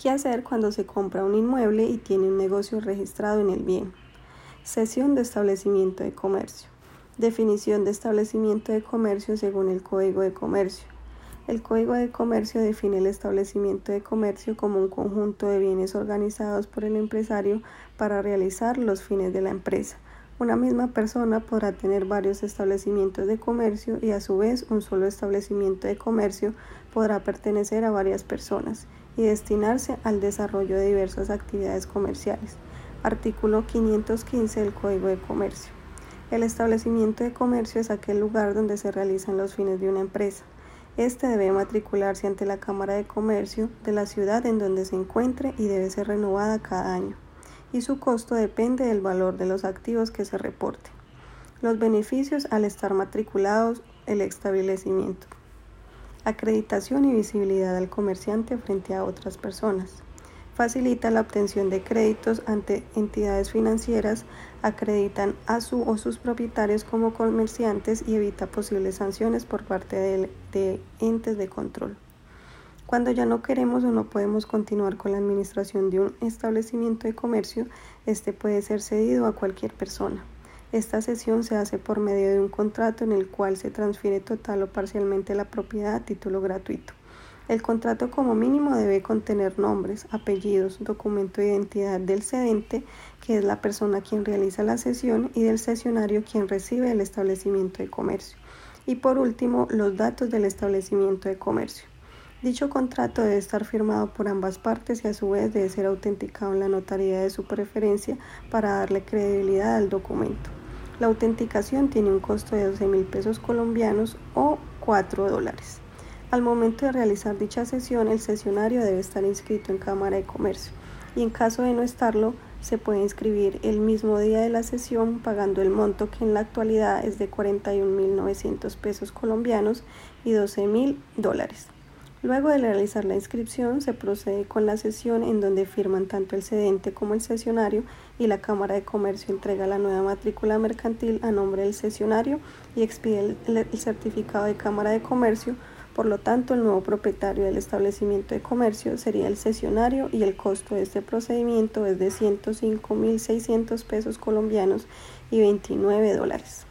¿Qué hacer cuando se compra un inmueble y tiene un negocio registrado en el bien? Sesión de establecimiento de comercio. Definición de establecimiento de comercio según el Código de Comercio. El Código de Comercio define el establecimiento de comercio como un conjunto de bienes organizados por el empresario para realizar los fines de la empresa. Una misma persona podrá tener varios establecimientos de comercio y a su vez un solo establecimiento de comercio podrá pertenecer a varias personas y destinarse al desarrollo de diversas actividades comerciales. Artículo 515 del Código de Comercio. El establecimiento de comercio es aquel lugar donde se realizan los fines de una empresa. Este debe matricularse ante la Cámara de Comercio de la ciudad en donde se encuentre y debe ser renovada cada año. Y su costo depende del valor de los activos que se reporte. Los beneficios al estar matriculados el establecimiento. Acreditación y visibilidad al comerciante frente a otras personas facilita la obtención de créditos ante entidades financieras, acreditan a su o sus propietarios como comerciantes y evita posibles sanciones por parte de, de, entes de control. Cuando ya no queremos o no podemos continuar con la administración de un establecimiento de comercio, este puede ser cedido a cualquier persona. Esta cesión se hace por medio de un contrato en el cual se transfiere total o parcialmente la propiedad a título gratuito. El contrato como mínimo debe contener nombres, apellidos, documento de identidad del cedente, que es la persona quien realiza la sesión, y del sesionario quien recibe el establecimiento de comercio. Y por último, los datos del establecimiento de comercio. Dicho contrato debe estar firmado por ambas partes y a su vez debe ser autenticado en la notaría de su preferencia para darle credibilidad al documento. La autenticación tiene un costo de 12 mil pesos colombianos o 4 dólares. Al momento de realizar dicha sesión, el sesionario debe estar inscrito en Cámara de Comercio y en caso de no estarlo, se puede inscribir el mismo día de la sesión pagando el monto que en la actualidad es de 41.900 pesos colombianos y 12.000 dólares. Luego de realizar la inscripción, se procede con la sesión en donde firman tanto el cedente como el sesionario y la Cámara de Comercio entrega la nueva matrícula mercantil a nombre del sesionario y expide el, certificado de Cámara de Comercio por lo tanto, el nuevo propietario del establecimiento de comercio sería el cesionario y el costo de este procedimiento es de 105.600 pesos colombianos y 29 dólares.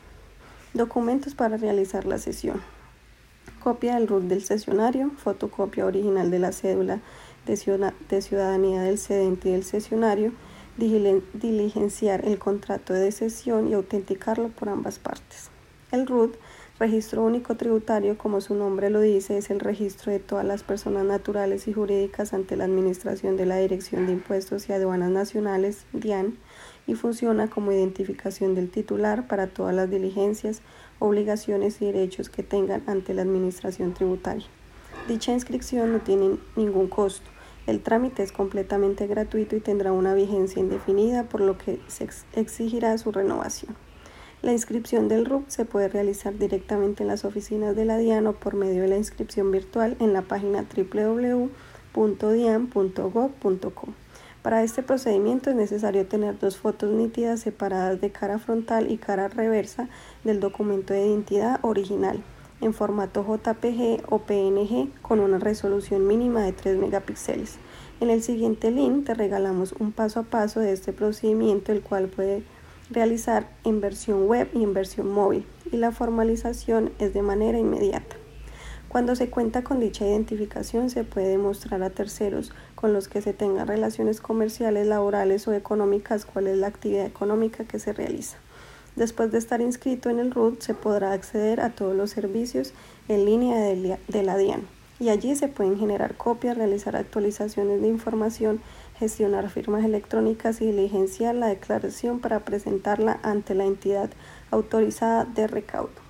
Documentos para realizar la sesión. Copia del RUT del cesionario, fotocopia original de la cédula de ciudadanía del cedente y del cesionario, diligenciar el contrato de cesión y autenticarlo por ambas partes. El RUT Registro único tributario, como su nombre lo dice, es el registro de todas las personas naturales y jurídicas ante la Administración de la Dirección de Impuestos y Aduanas Nacionales, DIAN, y funciona como identificación del titular para todas las diligencias, obligaciones y derechos que tengan ante la Administración tributaria. Dicha inscripción no tiene ningún costo. El trámite es completamente gratuito y tendrá una vigencia indefinida, por lo que se exigirá su renovación. La inscripción del RUP se puede realizar directamente en las oficinas de la DIAN o por medio de la inscripción virtual en la página www.dian.gov.co. Para este procedimiento es necesario tener dos fotos nítidas separadas de cara frontal y cara reversa del documento de identidad original en formato JPG o PNG con una resolución mínima de 3 megapíxeles. En el siguiente link te regalamos un paso a paso de este procedimiento el cual puede realizar en versión web y en versión móvil y la formalización es de manera inmediata. Cuando se cuenta con dicha identificación se puede mostrar a terceros con los que se tengan relaciones comerciales, laborales o económicas cuál es la actividad económica que se realiza. Después de estar inscrito en el RUT se podrá acceder a todos los servicios en línea de la DIAN y allí se pueden generar copias, realizar actualizaciones de información gestionar firmas electrónicas y diligenciar la declaración para presentarla ante la entidad autorizada de recaudo.